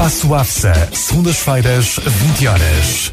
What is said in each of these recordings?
Espaço AFSA, segundas-feiras, 20 horas.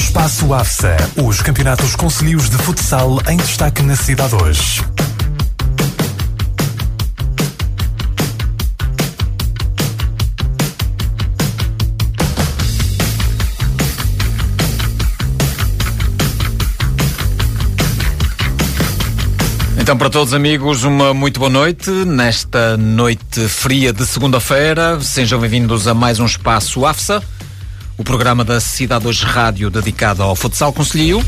Espaço AFSA, os campeonatos concelhios de futsal em destaque na cidade hoje. Então, para todos amigos, uma muito boa noite. Nesta noite fria de segunda-feira, sejam bem-vindos a mais um espaço AFSA, o programa da Cidade Hoje Rádio dedicado ao futsal conselhio.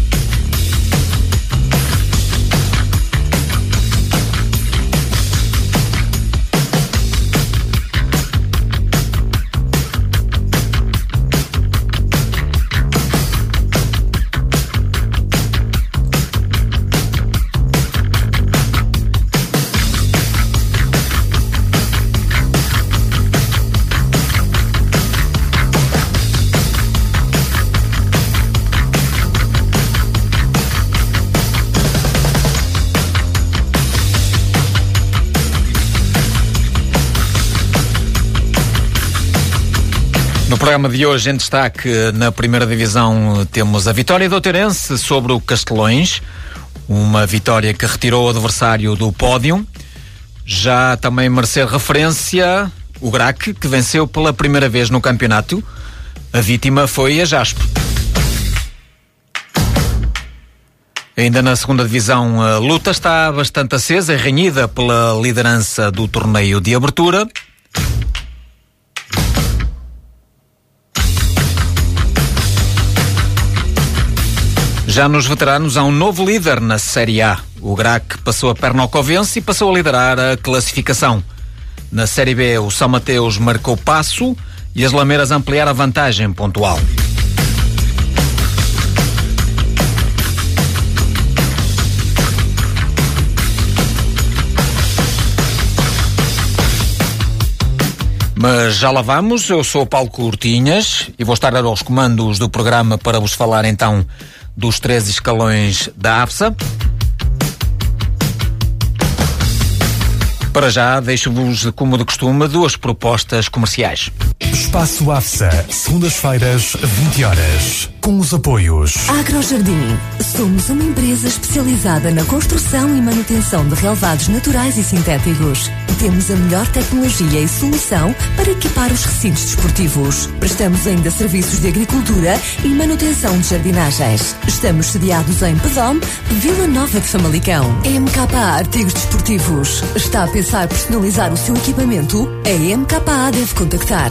Programa de hoje, em destaque na primeira divisão, temos a vitória do Terence sobre o Castelões, uma vitória que retirou o adversário do pódio. Já também merecer referência o Grac, que venceu pela primeira vez no campeonato. A vítima foi a Jaspe. Ainda na segunda divisão, a luta está bastante acesa e renhida pela liderança do torneio de abertura. Já nos veteranos há um novo líder na Série A. O Grac passou a perna ao Covense e passou a liderar a classificação. Na Série B, o São Mateus marcou passo e as Lameiras ampliaram a vantagem pontual. Mas já lá vamos, eu sou Paulo Cortinhas e vou estar aos comandos do programa para vos falar então dos três escalões da AFSA. Para já, deixo-vos, como de costume, duas propostas comerciais. Espaço AFSA, segundas-feiras, 20 horas. Com os apoios. Agrojardim. Somos uma empresa especializada na construção e manutenção de relevados naturais e sintéticos. Temos a melhor tecnologia e solução para equipar os recintos desportivos. Prestamos ainda serviços de agricultura e manutenção de jardinagens. Estamos sediados em Pedom, Vila Nova de Famalicão. MKA Artigos Desportivos. Está a pensar personalizar o seu equipamento? A MKA deve contactar.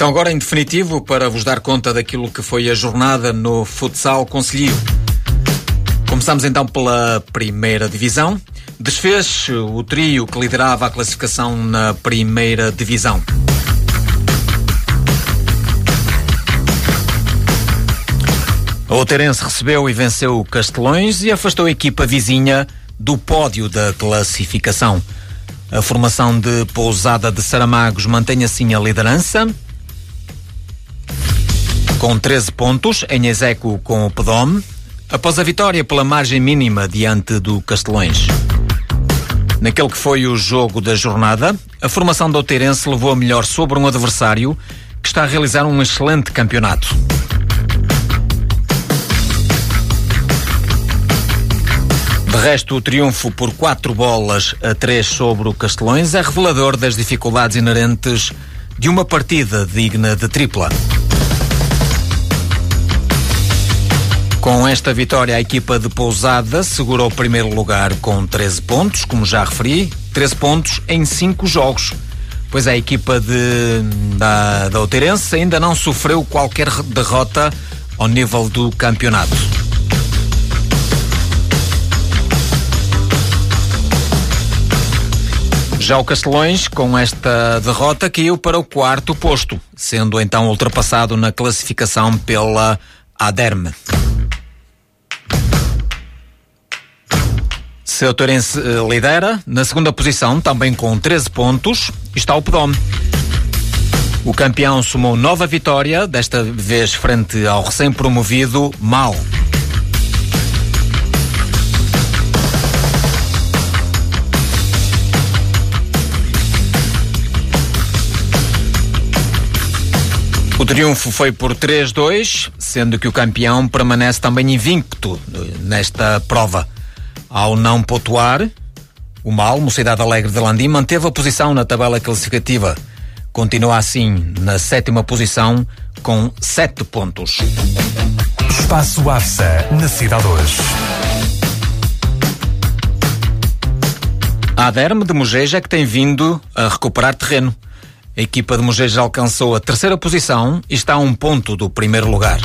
Então, agora em definitivo, para vos dar conta daquilo que foi a jornada no futsal conselhio. Começamos então pela primeira divisão. Desfez o trio que liderava a classificação na primeira divisão. A Outerense recebeu e venceu o Castelões e afastou a equipa vizinha do pódio da classificação. A formação de Pousada de Saramagos mantém assim a liderança. Com 13 pontos, em execo com o Pedome, após a vitória pela margem mínima diante do Castelões. Naquele que foi o jogo da jornada, a formação do Outeirense levou a melhor sobre um adversário que está a realizar um excelente campeonato. De resto, o triunfo por quatro bolas a três sobre o Castelões é revelador das dificuldades inerentes de uma partida digna de tripla. Com esta vitória, a equipa de Pousada segurou o primeiro lugar com 13 pontos, como já referi, 13 pontos em 5 jogos. Pois a equipa de, da, da ainda não sofreu qualquer derrota ao nível do campeonato. Já o Castelões, com esta derrota, caiu para o quarto posto, sendo então ultrapassado na classificação pela Aderme. Seu Torense eh, lidera. Na segunda posição, também com 13 pontos, está o Pedome. O campeão somou nova vitória, desta vez frente ao recém-promovido Mal. O triunfo foi por 3-2, sendo que o campeão permanece também invicto nesta prova. Ao não pontuar, o Mal, Mocidade Alegre de Landim, manteve a posição na tabela classificativa. Continua assim na sétima posição com sete pontos. Espaço AFSA, na Cidade 2. A Aderme de Mogeja é que tem vindo a recuperar terreno. A equipa de Mogeja alcançou a terceira posição e está a um ponto do primeiro lugar.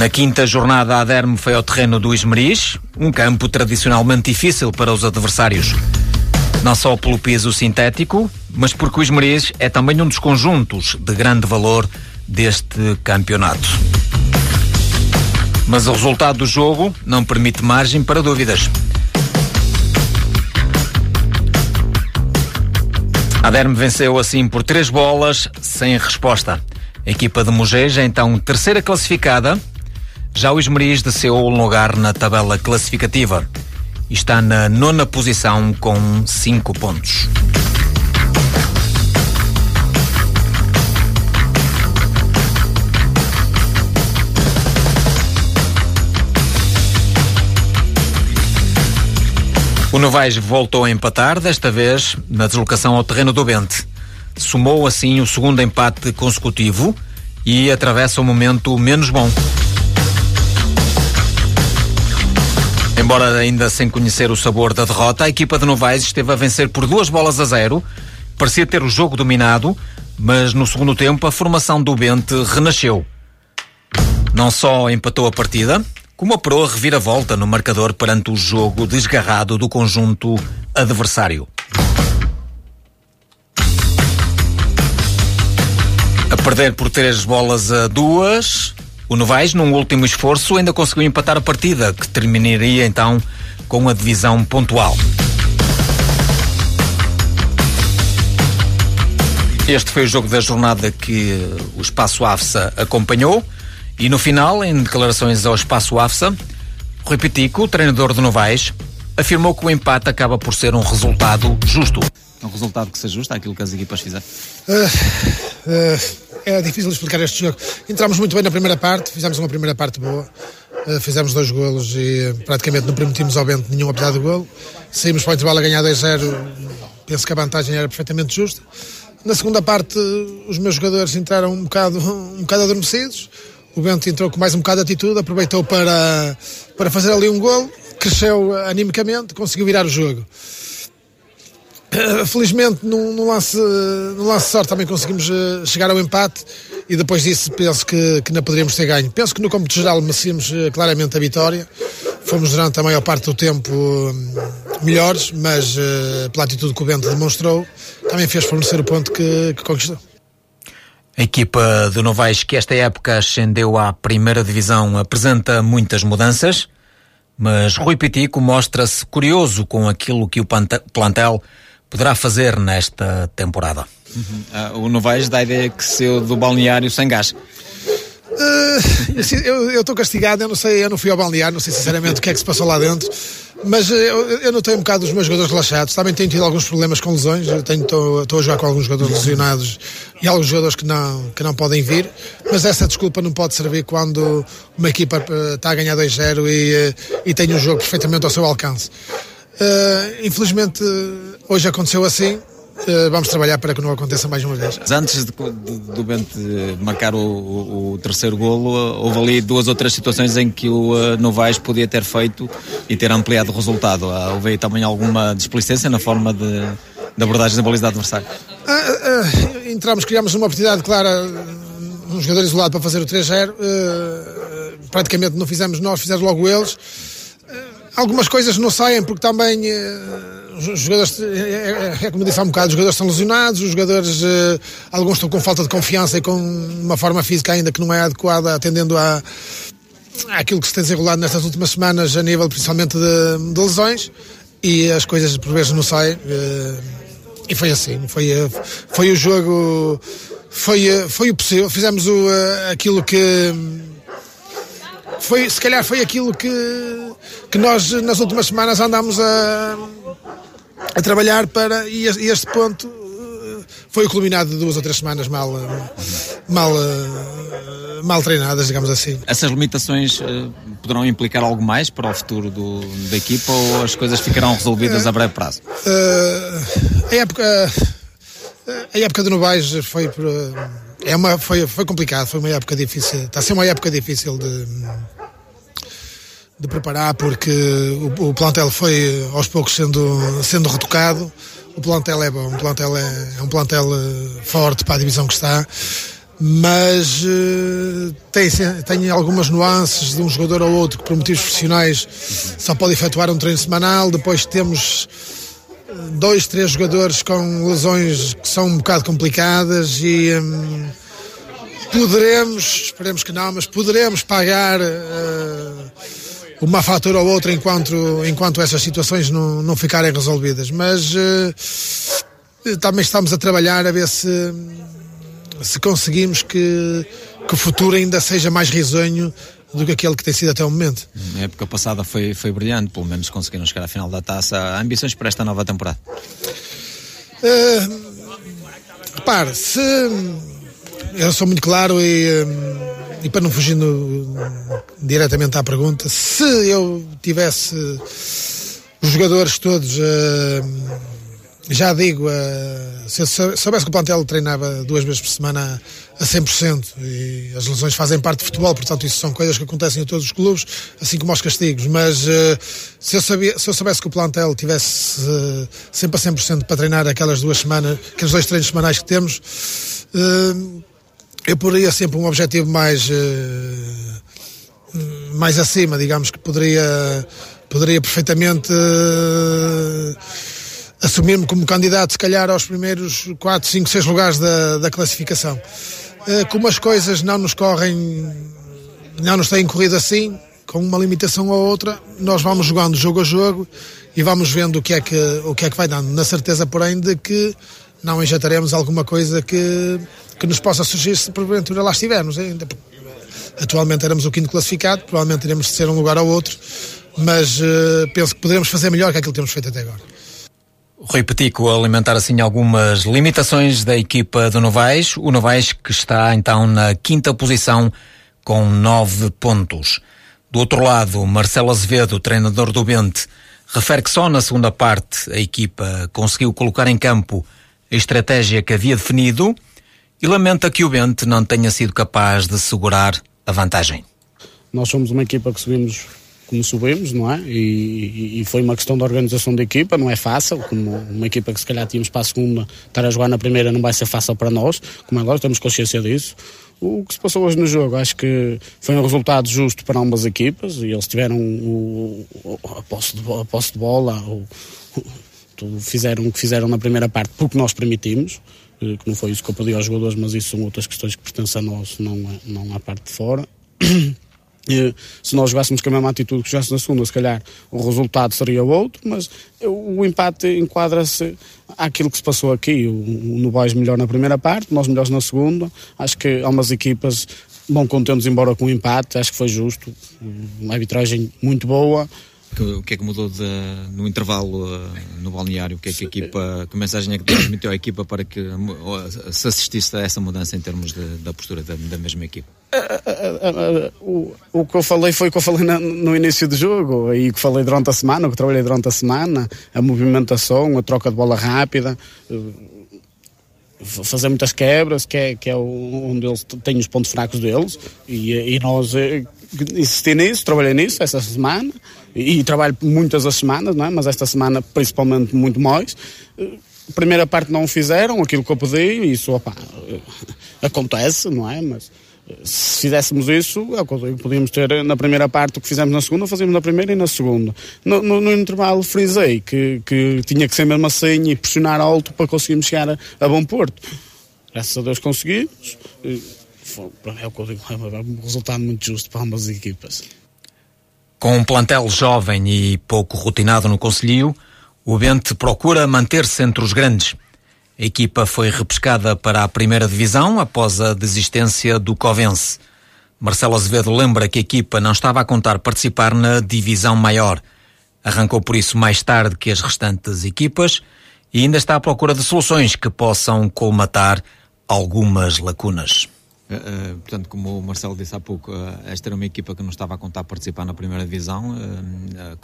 Na quinta jornada, a Aderme foi ao terreno do Esmeriz, um campo tradicionalmente difícil para os adversários. Não só pelo piso sintético, mas porque o Esmeriz é também um dos conjuntos de grande valor deste campeonato. Mas o resultado do jogo não permite margem para dúvidas. A Derme venceu assim por três bolas, sem resposta. A equipa de Mogeja, então terceira classificada, já o Esmeriz desceu um lugar na tabela classificativa e está na nona posição com cinco pontos. O Novaes voltou a empatar, desta vez na deslocação ao terreno do Bente. Somou assim o segundo empate consecutivo e atravessa o momento menos bom. Embora ainda sem conhecer o sabor da derrota, a equipa de Novaes esteve a vencer por duas bolas a zero. Parecia ter o jogo dominado, mas no segundo tempo a formação do Bente renasceu. Não só empatou a partida, como operou a reviravolta no marcador perante o jogo desgarrado do conjunto adversário. A perder por três bolas a duas, o Novaes, num último esforço, ainda conseguiu empatar a partida, que terminaria então com a divisão pontual. Este foi o jogo da jornada que o Espaço AFSA acompanhou e no final, em declarações ao Espaço AFSA, Rui Pitico, treinador do Novaes, afirmou que o empate acaba por ser um resultado justo. Um resultado que se ajusta àquilo que as equipas fizeram? Uh, uh é difícil explicar este jogo. Entramos muito bem na primeira parte, fizemos uma primeira parte boa, uh, fizemos dois golos e praticamente não permitimos ao Bento nenhum apesar do golo. Saímos para o intervalo a ganhar 2-0, penso que a vantagem era perfeitamente justa. Na segunda parte, os meus jogadores entraram um bocado, um bocado adormecidos. O Bento entrou com mais um bocado de atitude, aproveitou para, para fazer ali um golo, cresceu animicamente, conseguiu virar o jogo. Felizmente, num, lance, num lance de sorte, também conseguimos uh, chegar ao empate e depois disso penso que, que não poderíamos ter ganho. Penso que no campo geral merecíamos uh, claramente a vitória. Fomos durante a maior parte do tempo uh, melhores, mas pela atitude que o Bento demonstrou, também fez fornecer o ponto que, que conquistou. A equipa de Novais, que esta época ascendeu à primeira divisão, apresenta muitas mudanças, mas Rui Pitico mostra-se curioso com aquilo que o plantel poderá fazer nesta temporada. Uhum. Uh, o Novaes dá a ideia que saiu do balneário sem gás. Uh, eu estou castigado, eu não sei, eu não fui ao balneário, não sei sinceramente o que é que se passou lá dentro, mas uh, eu, eu notei um bocado os meus jogadores relaxados. Também tenho tido alguns problemas com lesões, estou a jogar com alguns jogadores lesionados e alguns jogadores que não, que não podem vir, mas essa desculpa não pode servir quando uma equipa está a ganhar 2-0 e, e tem um jogo perfeitamente ao seu alcance. Uh, infelizmente, hoje aconteceu assim. Uh, vamos trabalhar para que não aconteça mais uma vez. Antes de, de, do Bente marcar o, o, o, terceiro golo, houve ali duas ou três situações em que o uh, Novaes podia ter feito e ter ampliado o resultado. Uh, houve aí também alguma displicência na forma de, de abordagem da baliza do adversário? Uh, entramos, criámos uma oportunidade clara, um jogador isolado para fazer o 3-0. praticamente não fizemos nós, fizeram logo eles algumas coisas não saem porque também uh, os jogadores, é, é, é, como disse há um bocado, os jogadores estão lesionados, os jogadores, uh, alguns estão com falta de confiança e com uma forma física ainda que não é adequada, atendendo a, àquilo que se tem desenrolado nestas últimas semanas, a nível principalmente de, de lesões, e as coisas por vezes não saem. Uh, e foi assim, foi, foi o jogo, foi, foi o possível, fizemos o, aquilo que foi, se calhar foi aquilo que, que nós nas últimas semanas andámos a, a trabalhar para, e este ponto eh, foi o culminado de duas ou três semanas mal, mal, eh, mal treinadas, digamos assim. Essas limitações poderão implicar algo mais para o futuro do, da equipa ou as coisas ficarão resolvidas a breve prazo? Uh, a época a época do Novais foi é uma foi foi complicado foi uma época difícil está a ser uma época difícil de de preparar porque o, o, plantel foi aos poucos sendo sendo retocado. O plantel é bom o plantel é, é um plantel eh, forte para a divisão que está. Mas uh, tem, tem algumas nuances de um jogador ou outro que por motivos profissionais só pode efetuar um treino semanal. Depois temos dois, três jogadores com lesões que são um bocado complicadas e hum, poderemos, esperemos que não, mas poderemos pagar uh, uma fatura ou outra enquanto, enquanto essas situações não, não ficarem resolvidas. Mas uh, também estamos a trabalhar a ver se, se conseguimos que, que o futuro ainda seja mais risonho do que aquele que tem sido até o momento. Na época passada foi, foi brilhante, pelo menos conseguiram chegar à final da taça. Há ambições para esta nova temporada? Uh, repare, se eu sou muito claro e, eh, e para não fugir no, diretamente à pergunta, se eu tivesse os jogadores todos uh, já digo, uh, se eu soubesse que o plantel treinava duas vezes por semana a 100% e as lesões fazem parte do futebol, portanto isso são coisas que acontecem em todos os clubes, assim como aos castigos, mas uh, se, eu sabia, se eu soubesse que o plantel tivesse sempre a 100% para treinar aquelas duas semanas, aqueles dois treinos semanais que temos, eu poderia sempre um objetivo mais, mais acima, digamos que poderia, poderia perfeitamente assumir-me como candidato, se calhar, aos primeiros 4, 5, 6 lugares da, da classificação. Uh, como as coisas não nos correm, não nos têm corrido assim, com uma limitação ou outra, nós vamos jogando jogo a jogo e vamos vendo o que é que, o que, é que vai dando. Na certeza, porém, de que não injetaremos alguma coisa que, que nos possa surgir se porventura lá estivermos ainda. Atualmente éramos o quinto classificado, provavelmente iremos ser um lugar ou outro, mas uh, penso que poderemos fazer melhor que aquilo que temos feito até agora. Rui Petico alimentar assim algumas limitações da equipa do Novais. O Novais que está então na quinta posição com nove pontos. Do outro lado, Marcelo Azevedo, treinador do Bente, refere que só na segunda parte a equipa conseguiu colocar em campo estratégia que havia definido e lamenta que o Bente não tenha sido capaz de segurar a vantagem. Nós somos uma equipa que subimos como subimos, não é? E, e, foi uma questão de organização da equipa, não é fácil, como uma equipa que se calhar tínhamos para a segunda, estar a jogar na primeira não vai ser fácil para nós, como é lógico, temos consciência disso. O que se passou hoje no jogo, acho que foi um resultado justo para ambas equipas e eles tiveram o, o, a, posse de, a posse de bola, o, tudo fizeram o que fizeram na primeira parte porque nós permitimos, eh, que não foi isso que eu pedi aos jogadores, mas isso são outras questões que pertencem a nós, não, não à parte de fora. E, se nós jogássemos com a mesma atitude que jogássemos na segunda, se calhar o resultado seria outro, mas o, empate enquadra-se àquilo que se passou aqui. O, o melhor na primeira parte, nós melhores na segunda. Acho que há umas equipas bom contentes embora com o empate, acho que foi justo. Uma arbitragem muito boa. O que é que mudou de, no intervalo uh, no balneário? O que é que a equipa, que mensagem é que transmitiu à equipa para que uh, se assistisse a essa mudança em termos de, da postura da, da mesma equipa? O, o que eu falei foi o que eu falei no início do jogo e o que falei durante a semana, o que trabalhei durante a semana, a movimentação, a troca de bola rápida fazer muitas quebras, que é, que é onde eles têm os pontos fracos deles, e, e nós eh, insisti nisso, trabalhei nisso essa semana, e, e, trabalho muitas as semanas, não é? mas esta semana principalmente muito mais. Eh, primeira parte não fizeram aquilo que eu pedi, e isso opa, eh, acontece, não é? Mas se fizéssemos isso, é podíamos ter na primeira parte o que fizemos na segunda, fazíamos na primeira e na segunda. No, no, no intervalo frisei que, que tinha que ser mesmo assim e pressionar alto para conseguirmos chegar a, a bom porto. Graças a Deus conseguimos. Foi, é o que eu digo, um resultado muito justo para ambas as equipas. Com um plantel jovem e pouco rotinado no Conselho, o Bente procura manter-se entre os grandes. A equipa foi repescada para a primeira divisão após a desistência do Covense. Marcelo Azevedo lembra que a equipa não estava a contar participar na divisão maior. Arrancou por isso mais tarde que as restantes equipas e ainda está à procura de soluções que possam colmatar algumas lacunas. Uh, uh, portanto, como o Marcelo disse há pouco, uh, esta era uma equipa que não estava a contar participar na primeira divisão,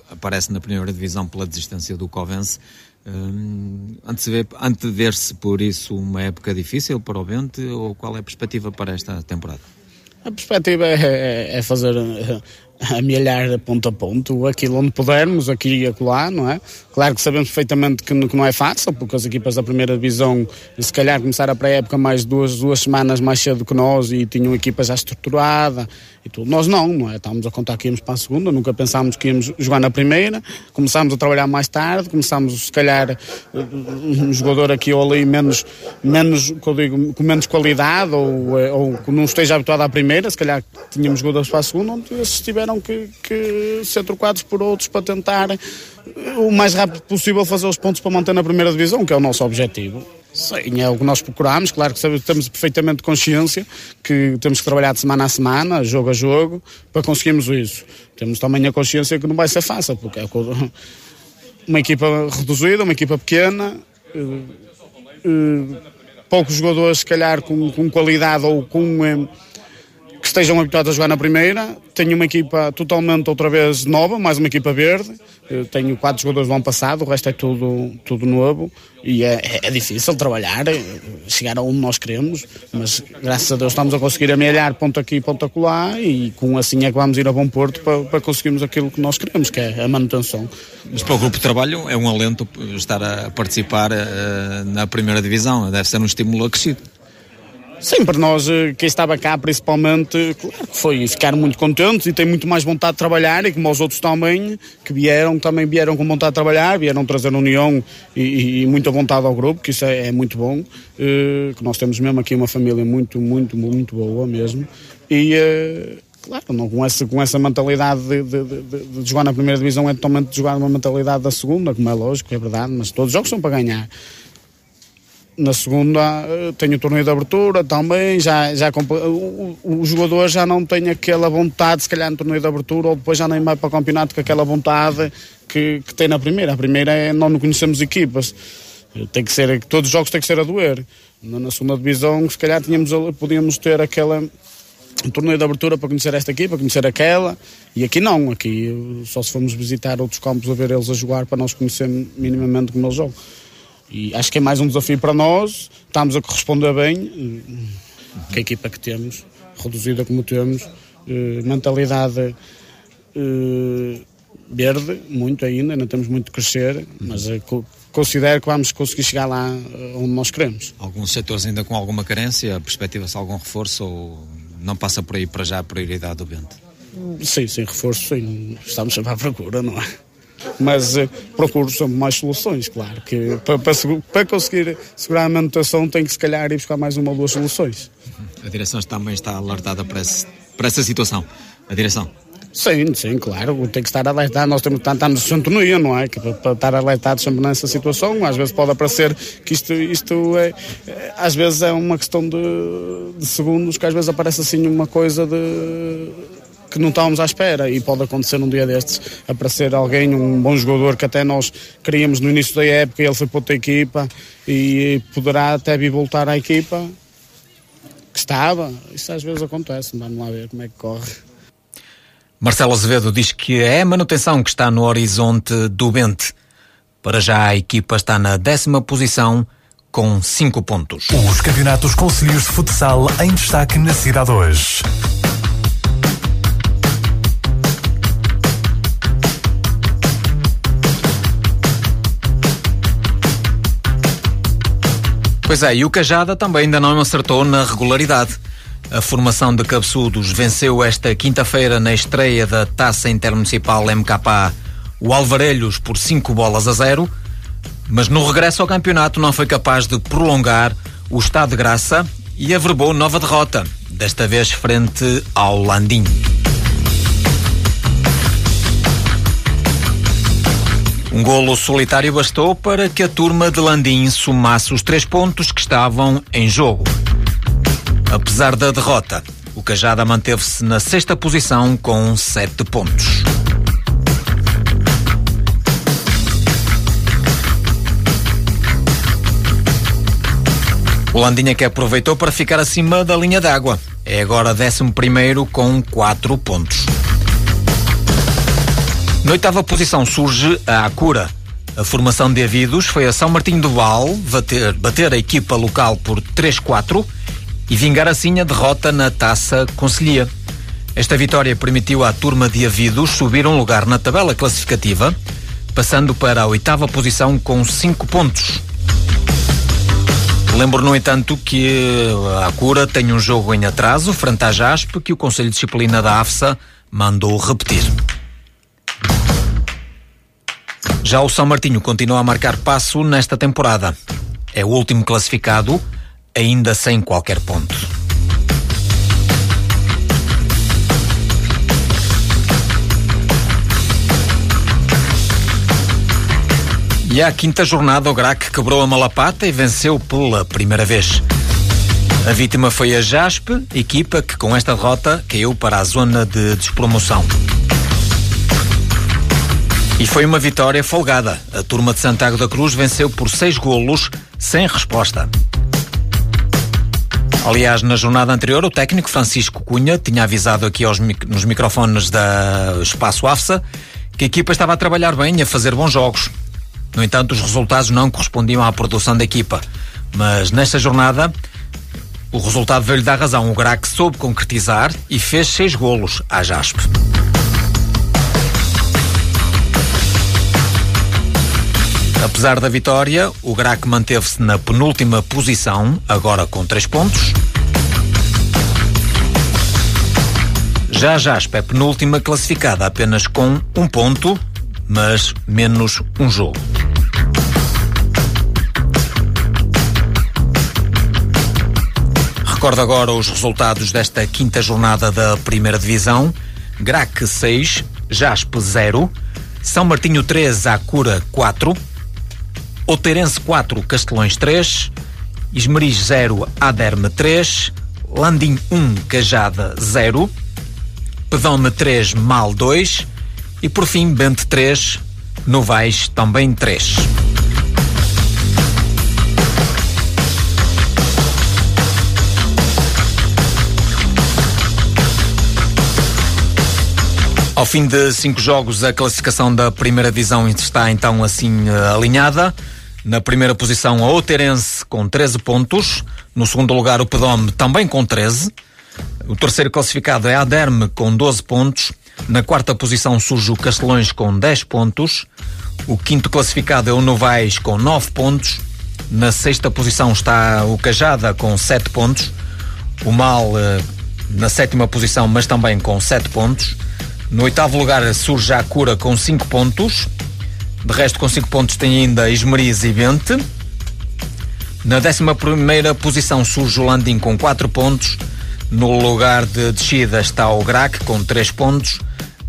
aparece na primeira divisão pela desistência do Covense. Antever-se por isso uma época difícil para o Bente ou qual é a perspectiva para esta temporada? A perspectiva é, é, é fazer amelhar ponto a ponto, aquilo onde pudermos, aqui e acolá, não é? Claro que sabemos perfeitamente que, não é fácil, porque as equipas da primeira divisão, se calhar, começaram a pré-época mais duas, duas semanas mais cedo que nós e tinham a equipa já estruturada e tudo. Nós não, não é? Estávamos a contar que íamos para a segunda, nunca pensámos que íamos jogar na primeira, começámos a trabalhar mais tarde, começámos, se calhar, um jogador aqui ou ali menos, menos digo, com menos qualidade ou, ou que não esteja habituado à primeira, se calhar tínhamos jogadores para a segunda, onde esses tiveram que, que ser trocados por outros para tentar o mais rápido possível fazer os pontos para manter na primeira divisão, que é o nosso objetivo. Sim, é o que nós procuramos. Claro que temos perfeitamente consciência que temos que trabalhar de semana a semana, jogo a jogo, para conseguirmos isso. Temos também a consciência que não vai ser fácil, porque é uma equipa reduzida, uma equipa pequena, eh, eh, poucos jogadores, se calhar, com, com qualidade ou com eh, que estejam habituados a jogar na primeira. Tenho uma equipa totalmente outra vez nova, mais uma equipa verde. Eu tenho quatro jogadores do ano passado, o resto é tudo, tudo novo. E é, é, é difícil trabalhar, é, chegar a onde nós queremos, mas graças a Deus estamos a conseguir amelhar ponto aqui, ponto acolá e com assim é que vamos ir a bom porto para, para conseguirmos aquilo que nós queremos, que é a manutenção. Mas para o grupo de trabalho é um alento estar a participar uh, na primeira divisão, deve ser um estímulo acrescido. Sim, para nós, eh, quem estava cá principalmente, claro que foi ficar muito contentes e tem muito mais vontade de trabalhar e como os outros também, que vieram, também vieram com vontade de trabalhar, vieram trazer união e, e muita vontade ao grupo, que isso é, é muito bom, uh, que nós temos mesmo aqui uma família muito, muito, muito boa mesmo e... Uh, claro, não, com, essa, com essa mentalidade de, de, de, de, jogar na primeira divisão é totalmente de jogar uma mentalidade da segunda, como é lógico, é verdade, mas todos os jogos são para ganhar. Na segunda eh, tenho o torneio de abertura também, já, já o, o, jogador já não tem aquela vontade, se calhar no torneio de abertura, ou depois já nem vai para o campeonato com aquela vontade que, que tem na primeira. A primeira é não conhecemos equipas. Eh, tem que ser, todos os jogos têm que ser a doer. Na segunda divisão, se calhar tínhamos, podíamos ter aquela um torneio de abertura para conhecer esta equipa, conhecer aquela, e aqui não, aqui só se formos visitar outros campos a ver eles a jogar para nós conhecer minimamente como eles jogam. E acho que é mais um desafio para nós. Estamos a corresponder bem, que a equipa que temos, reduzida como temos, uh, mentalidade uh, verde, muito ainda, ainda temos muito de crescer, mas uh, considero que vamos conseguir chegar lá onde nós queremos. Alguns setores ainda com alguma carência, perspectiva-se algum reforço ou não passa por aí para já a prioridade do Bento? Sim, sim, reforço, sim. Estamos sempre à procura, não é? Mas uh, procuro sempre mais soluções, claro, que para, para, para, conseguir segurar a manutenção tem que se calhar ir buscar mais uma ou duas soluções. A direção também está alertada para, esse, para essa situação. a direção? Sim, sim, claro, tem que estar alertado, nós temos que estar em sintonia, não é? Que para, para estar alertados sempre nessa situação, às vezes pode aparecer que isto, isto é, é às vezes é uma questão de, de, segundos, que às vezes aparece assim uma coisa de que não estávamos à espera e pode acontecer um dia destes aparecer alguém, um bom jogador que até nós queríamos no início da época, ele foi para outra equipa e poderá até vir voltar à equipa que estava, isso às vezes acontece, vamos lá ver como é que corre. Marcelo Azevedo diz que é a manutenção que está no horizonte do Bente. Para já a equipa está na décima posição com cinco pontos. Os campeonatos conselhos de futsal em destaque na cidade hoje. Pois é, e o Cajada também ainda não acertou na regularidade. A formação de cabeçudos venceu esta quinta-feira na estreia da Taça Intermunicipal MKA o Alvarelhos por 5 bolas a 0, mas no regresso ao campeonato não foi capaz de prolongar o estado de graça e averbou nova derrota, desta vez frente ao Landim. Um golo solitário bastou para que a turma de Landim somasse os três pontos que estavam em jogo. Apesar da derrota, o Cajada manteve-se na sexta posição com sete pontos. O Landinha que aproveitou para ficar acima da linha d'água. É agora 11 primeiro com quatro pontos. Na oitava posição surge a Acura. A formação de Avidos foi a São Martinho do Val bater, bater a equipa local por 3-4 e vingar assim a derrota na Taça Conselhia. Esta vitória permitiu à turma de Avidos subir um lugar na tabela classificativa, passando para a oitava posição com cinco pontos. Lembro, no entanto, que a Cura tem um jogo em atraso frente à JASP que o Conselho de Disciplina da AFSA mandou repetir. Já o São Martinho continua a marcar passo nesta temporada. É o último classificado ainda sem qualquer ponto. E à quinta jornada, o Grac quebrou a malapata e venceu pela primeira vez. A vítima foi a JASP, equipa que com esta derrota caiu para a zona de despromoção. E foi uma vitória folgada. A turma de Santiago da Cruz venceu por seis golos, sem resposta. Aliás, na jornada anterior, o técnico Francisco Cunha tinha avisado aqui aos, nos microfones da Espaço AFSA que a equipa estava a trabalhar bem e a fazer bons jogos. No entanto, os resultados não correspondiam à produção da equipa. Mas nesta jornada, o resultado veio-lhe dar razão. O Grac soube concretizar e fez seis golos à JASP. Apesar da vitória, o Grac manteve-se na penúltima posição, agora com três pontos. Já a Jaspe é penúltima classificada apenas com um ponto, mas menos um jogo. Recordo agora os resultados desta quinta jornada da primeira divisão. Grac 6, Jaspe 0, São Martinho 3, Acura 4, Outeirense 4, Castelões 3, Esmeriz 0, Aderme 3, Landim 1, Cajada 0, Pedome 3, Mal 2 e por fim Bente 3, Novais também 3. Ao fim de cinco jogos, a classificação da primeira divisão está então assim eh, alinhada. Na primeira posição, a Outeirense com 13 pontos. No segundo lugar, o Pedome também com 13. O terceiro classificado é a Aderme com 12 pontos. Na quarta posição surge o Castelões com 10 pontos. O quinto classificado é o Novais com 9 pontos. Na sexta posição está o Cajada com 7 pontos. O Mal eh, na sétima posição, mas também com 7 pontos. No oitavo lugar surge a Cura com 5 pontos. De resto, com 5 pontos tem ainda Esmeriz e Bente. Na 11 posição surge o Landim com 4 pontos. No lugar de descida está o Grac com 3 pontos,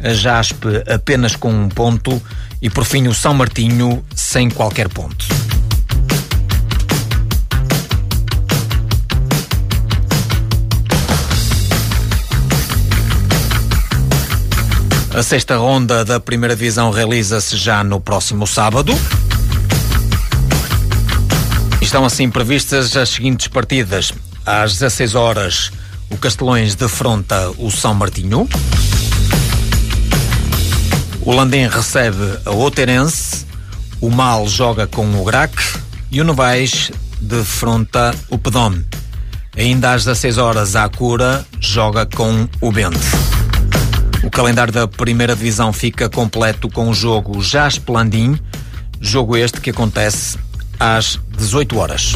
a Jaspe apenas com um ponto e por fim o São Martinho sem qualquer ponto. A sexta ronda da primeira divisão realiza-se já no próximo sábado. Estão assim previstas as seguintes partidas. Às 16 horas, o Castelões defronta o São Martinho. O Landim recebe a Oterense. O Mal joga com o Grac. E o Novais defronta o Pedome. Ainda às 16 horas, a Cura joga com o Bente. O calendário da primeira divisão fica completo com o jogo Jaspe Landim, jogo este que acontece às 18 horas.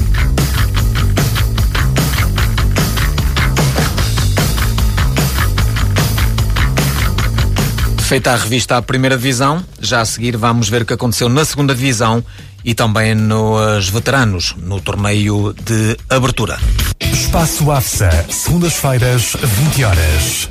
Feita a revista à primeira divisão, já a seguir vamos ver o que aconteceu na segunda divisão e também nos veteranos, no torneio de abertura. Espaço AFSA, segundas-feiras, 20 horas.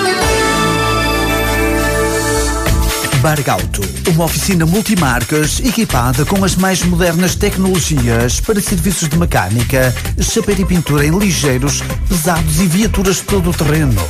Bargauto, uma oficina multimarcas equipada com as mais modernas tecnologias para serviços de mecânica, chapeiro e pintura em ligeiros, pesados e viaturas de todo o terreno.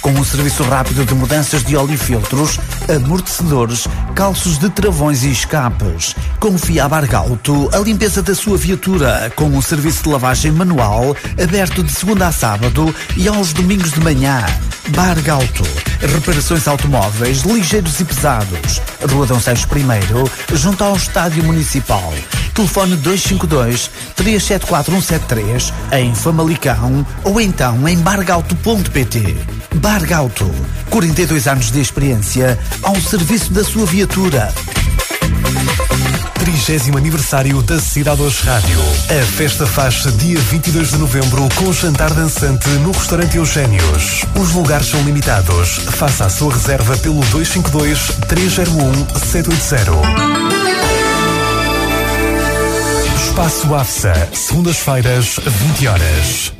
Com um serviço rápido de mudanças de óleo e filtros, amortecedores, calços de travões e escapes. Confia a Bargauto a limpeza da sua viatura com um serviço de lavagem manual aberto de segunda a sábado e aos domingos de manhã. Bargauto, reparações automóveis ligeiros e pesados. Rua Dom Seixo I, junto ao Estádio Municipal. Telefone 252 374 173 em Famalicão ou então em bargauto.pt. Bargauto, 42 anos de experiência ao serviço da sua viatura. 30 aniversário da Cidade Hoje Rádio. A festa faz-se dia 22 de novembro com jantar dançante no restaurante Eugénios. Os lugares são limitados. Faça a sua reserva pelo 252 301 780. Espaço AFSA, segundas-feiras, 20 horas.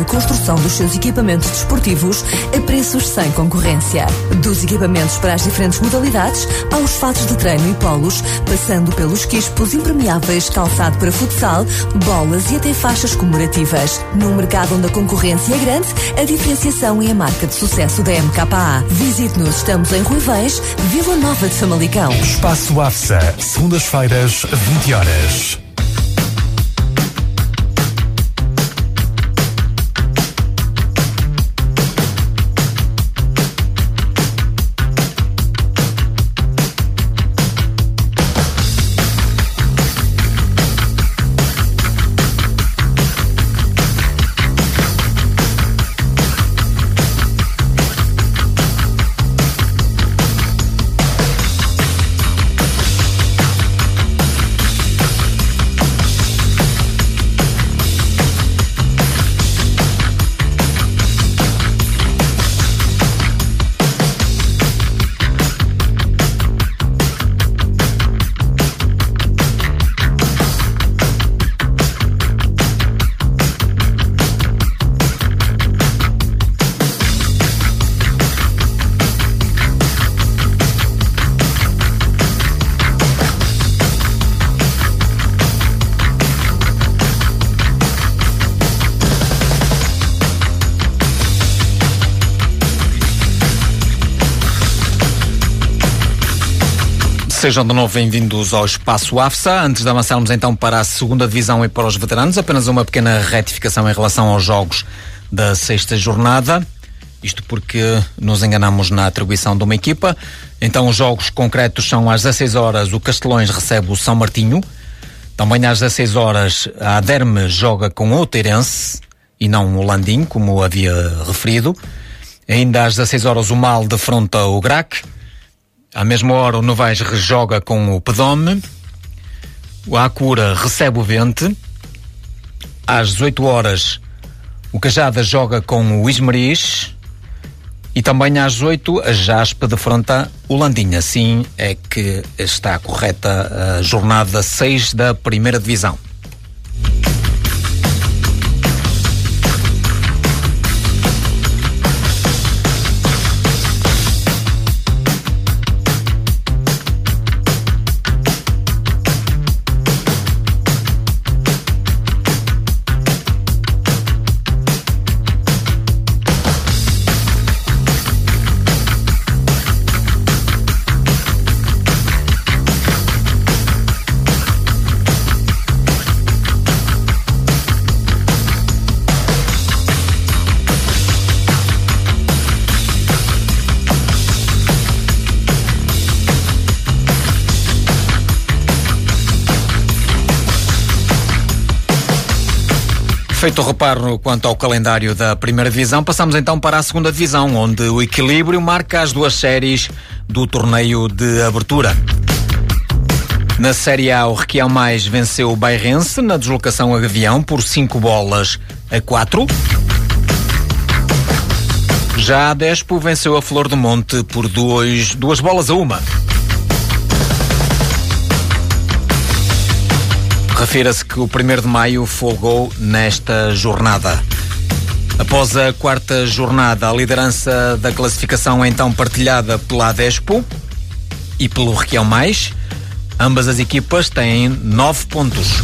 e construção dos seus equipamentos desportivos a preços sem concorrência. Dos equipamentos para as diferentes modalidades aos fatos de treino e polos, passando pelos quispos impermeáveis, calçado para futsal, bolas e até faixas comemorativas. Num mercado onde a concorrência é grande, a diferenciação é a marca de sucesso da MKA. Visite-nos, estamos em Ruivães, Vila Nova de Famalicão. Espaço AFSA, segundas-feiras, 20 horas. Sejam de novo bem-vindos ao Espaço AFSA. Antes de avançarmos então para a segunda divisão e para os veteranos, apenas uma pequena retificação em relação aos jogos da sexta jornada. Isto porque nos enganamos na atribuição de uma equipa. Então, os jogos concretos são às 16 horas o Castelões recebe o São Martinho. Também às 16 horas a Aderme joga com o Teirense e não o Landim, como havia referido. Ainda às 16 horas o Mal defronta o Grac. À mesma hora, o Novais rejoga com o Pedome. O Acura recebe o Vente. Às 18 horas, o Cajada joga com o Ismaris. E também às 8 a Jaspe defronta o Landinha. Assim é que está correta a jornada 6 da primeira divisão. Feito o reparo quanto ao calendário da primeira divisão, passamos então para a segunda divisão, onde o equilíbrio marca as duas séries do torneio de abertura. Na Série A, o Requião Mais venceu o Bairrense na deslocação a Gavião por 5 bolas a 4. Já a Despo venceu a Flor do Monte por 2 duas bolas a uma. Refira-se que o 1 de maio folgou nesta jornada. Após a quarta jornada, a liderança da classificação é então partilhada pela Adespo e pelo Requião Mais. Ambas as equipas têm nove pontos.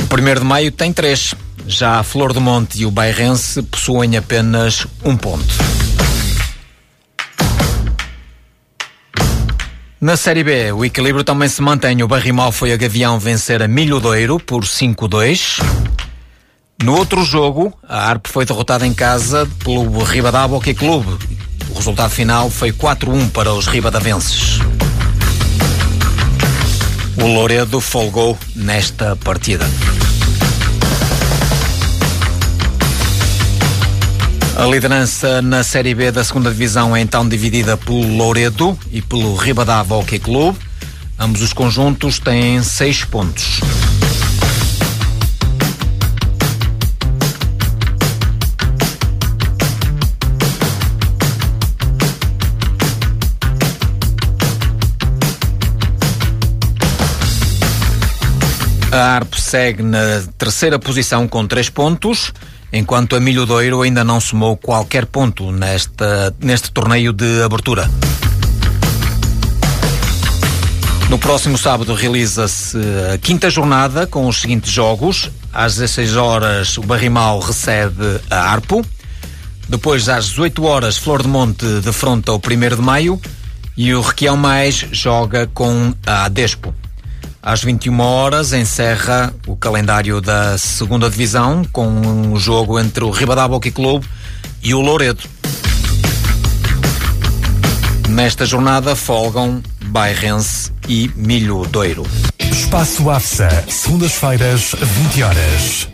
O 1 de maio tem três. Já a Flor do Monte e o Bairrense possuem apenas um ponto. Na Série B, o equilíbrio também se mantém. O Barrimal foi a Gavião vencer a Milhodeiro por 5-2. No outro jogo, a Arp foi derrotada em casa pelo Ribadavia Hockey Clube. O resultado final foi 4-1 para os ribadavenses. O Loredo folgou nesta partida. A liderança na Série B da segunda Divisão é então dividida pelo Louredo e pelo Ribadavia Hockey Clube. Ambos os conjuntos têm seis pontos. A ARP segue na terceira posição com três pontos enquanto a Milho Doiro ainda não somou qualquer ponto nesta, neste torneio de abertura. No próximo sábado realiza-se a quinta jornada com os seguintes jogos. Às 16 horas o Barrimal recebe a Arpo. Depois às 18 horas Flor de Monte defronta o 1 de Maio e o Requião Mais joga com a Adespo. Às 21 horas encerra o calendário da segunda divisão com um jogo entre o Ribadavia Hockey Clube e o Louredo. Nesta jornada folgam Bairrense e Milho Doiro. Espaço AFSA, segundas-feiras, 20 horas.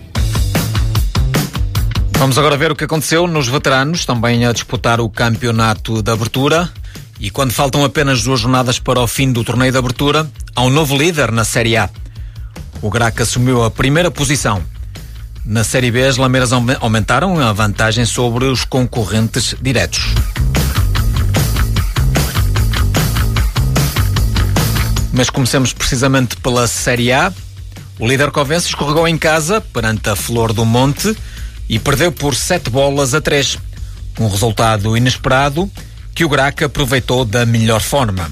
Vamos agora ver o que aconteceu nos veteranos, também a disputar o campeonato de abertura. E quando faltam apenas duas jornadas para o fim do torneio de abertura, há um novo líder na Série A. O Graca assumiu a primeira posição. Na Série B, as Lameiras aumentaram a vantagem sobre os concorrentes diretos. Mas comecemos precisamente pela Série A. O líder Covense escorregou em casa perante a Flor do Monte e perdeu por 7 bolas a 3. Um resultado inesperado que o Graca aproveitou da melhor forma.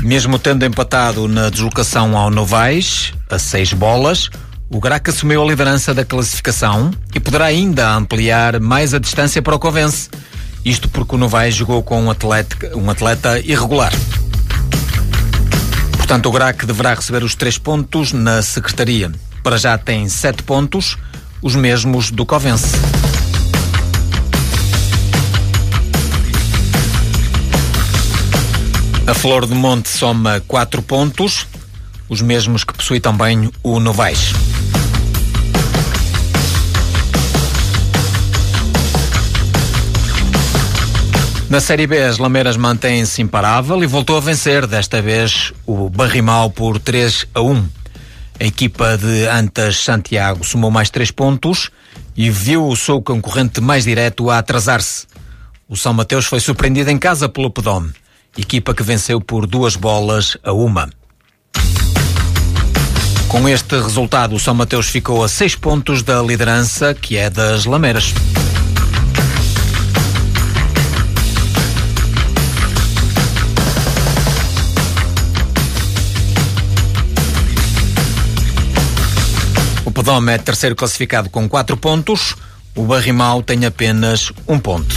Mesmo tendo empatado na deslocação ao Novais, a 6 bolas, o Graca assumiu a liderança da classificação e poderá ainda ampliar mais a distância para o Covense. Isto porque o Novais jogou com um atleta, um atleta irregular. Portanto, o Graca deverá receber os três pontos na Secretaria para já tem sete pontos, os mesmos do Covense. A Flor de Monte soma quatro pontos, os mesmos que possui também o Novais. Na Série B, as Lameiras mantêm-se imparável e voltou a vencer, desta vez o Barrimal por 3 a 1. A equipa de Antas Santiago somou mais três pontos e viu o seu concorrente mais direto a atrasar-se. O São Mateus foi surpreendido em casa pelo Pedome, equipa que venceu por duas bolas a uma. Com este resultado, o São Mateus ficou a seis pontos da liderança, que é das Lameiras. Pedome é terceiro classificado com quatro pontos. O Barrimal tem apenas um ponto.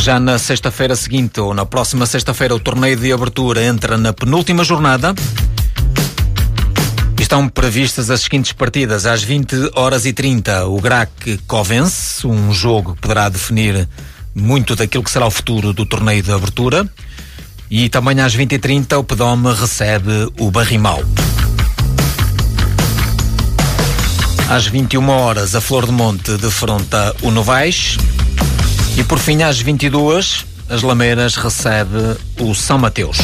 Já na sexta-feira seguinte, ou na próxima sexta-feira, o torneio de abertura entra na penúltima jornada. Estão previstas as seguintes partidas. Às 20 horas e 30, o Grac Covense, um jogo que poderá definir muito daquilo que será o futuro do torneio de abertura. E também às 20h30 o Pedome recebe o Barrimal. Às 21 horas a Flor de Monte defronta o Novais. E por fim, às 22 as Lameiras recebe o São Mateus.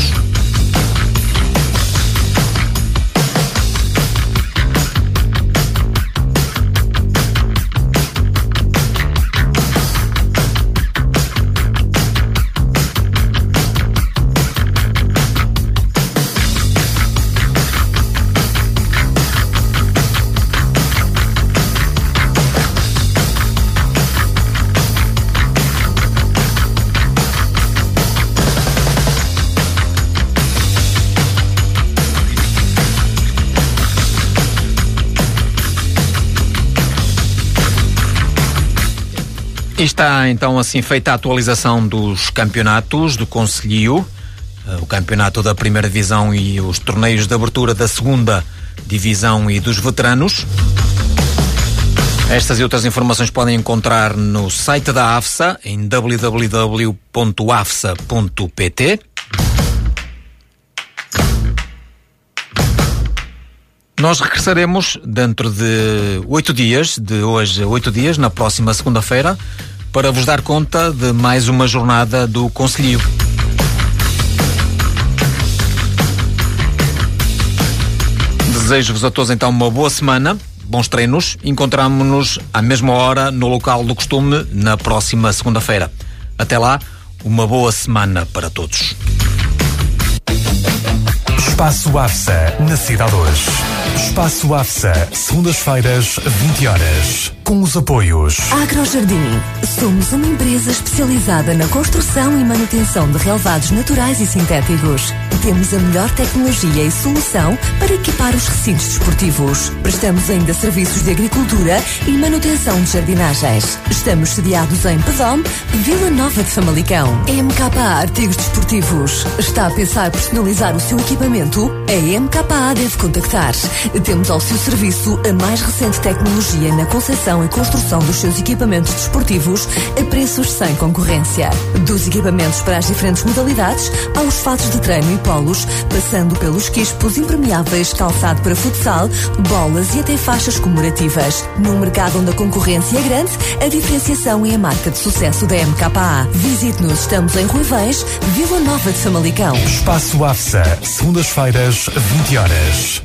Está então assim feita a atualização dos campeonatos do Conselho, eh, o campeonato da primeira divisão e os torneios de abertura da segunda divisão e dos veteranos. Estas e outras informações podem encontrar no site da AFSA em www.afsa.pt. Nós regressaremos dentro de oito dias, de hoje oito dias, na próxima segunda-feira, para vos dar conta de mais uma jornada do Conselho. Desejo-vos a todos então uma boa semana, bons treinos. Encontramos-nos à mesma hora no local do costume na próxima segunda-feira. Até lá, uma boa semana para todos. Espaço AFSA, na cidade hoje. Espaço AFSA, segundas-feiras, 20 horas. Com os apoios. Agrojardim. Somos uma empresa especializada na construção e manutenção de relevados naturais e sintéticos Temos a melhor tecnologia e solução para equipar os recintos desportivos. Prestamos ainda serviços de agricultura e manutenção de jardinagens. Estamos sediados em Pedom, Vila Nova de Famalicão. MKA Artigos Desportivos. Está a pensar personalizar o seu equipamento? A MKA deve contactar. Temos ao seu serviço a mais recente tecnologia na concepção e construção dos seus equipamentos desportivos a preços sem concorrência. Dos equipamentos para as diferentes modalidades, aos fatos de treino e polos, passando pelos quispos impermeáveis, calçado para futsal, bolas e até faixas comemorativas. Num mercado onde a concorrência é grande, a diferenciação é a marca de sucesso da MKA. Visite-nos, estamos em Ruivães, Vila Nova de Famalicão. Espaço AFSA, segundas-feiras, 20 horas.